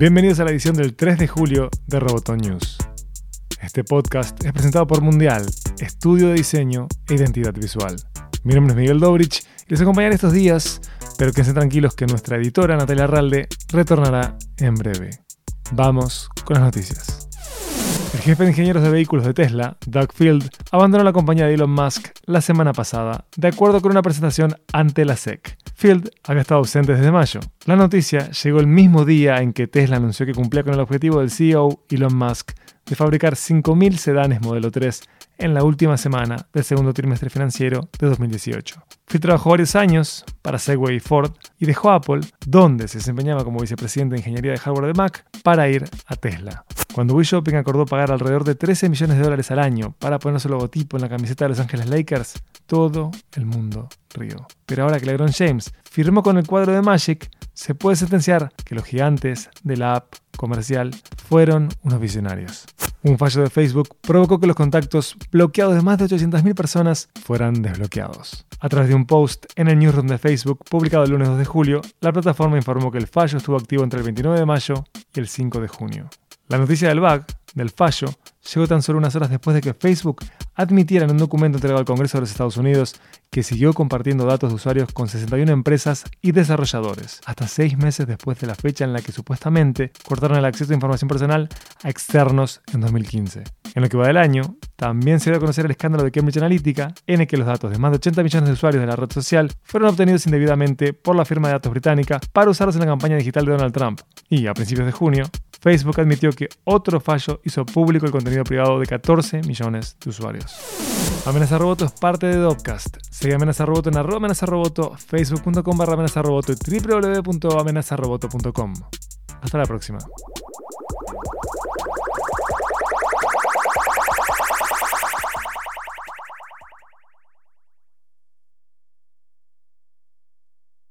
Bienvenidos a la edición del 3 de julio de Roboton News. Este podcast es presentado por Mundial, estudio de diseño e identidad visual. Mi nombre es Miguel Dobrich y les acompañaré estos días, pero quédense tranquilos que nuestra editora Natalia Arralde retornará en breve. Vamos con las noticias. El jefe de ingenieros de vehículos de Tesla, Doug Field, abandonó la compañía de Elon Musk la semana pasada, de acuerdo con una presentación ante la SEC. Field había estado ausente desde mayo. La noticia llegó el mismo día en que Tesla anunció que cumplía con el objetivo del CEO Elon Musk de fabricar 5.000 sedanes modelo 3 en la última semana del segundo trimestre financiero de 2018. Field trabajó varios años para Segway y Ford y dejó Apple, donde se desempeñaba como vicepresidente de ingeniería de hardware de Mac, para ir a Tesla. Cuando Wii Shopping acordó pagar alrededor de 13 millones de dólares al año para poner su logotipo en la camiseta de Los Ángeles Lakers, todo el mundo rió. Pero ahora que LeBron James firmó con el cuadro de Magic, se puede sentenciar que los gigantes de la app comercial fueron unos visionarios. Un fallo de Facebook provocó que los contactos bloqueados de más de 800.000 personas fueran desbloqueados. A través de un post en el newsroom de Facebook publicado el lunes 2 de julio, la plataforma informó que el fallo estuvo activo entre el 29 de mayo y el 5 de junio. La noticia del bug, del fallo, llegó tan solo unas horas después de que Facebook admitiera en un documento entregado al Congreso de los Estados Unidos que siguió compartiendo datos de usuarios con 61 empresas y desarrolladores, hasta seis meses después de la fecha en la que supuestamente cortaron el acceso a información personal a externos en 2015. En lo que va del año, también se dio a conocer el escándalo de Cambridge Analytica, en el que los datos de más de 80 millones de usuarios de la red social fueron obtenidos indebidamente por la firma de datos británica para usarlos en la campaña digital de Donald Trump. Y a principios de junio, Facebook admitió que otro fallo hizo público el contenido privado de 14 millones de usuarios. Amenaza Roboto es parte de Dopcast. Sigue Amenaza Roboto en arroba amenaza roboto, facebook.com barra amenaza y www.amenazaroboto.com. Hasta la próxima.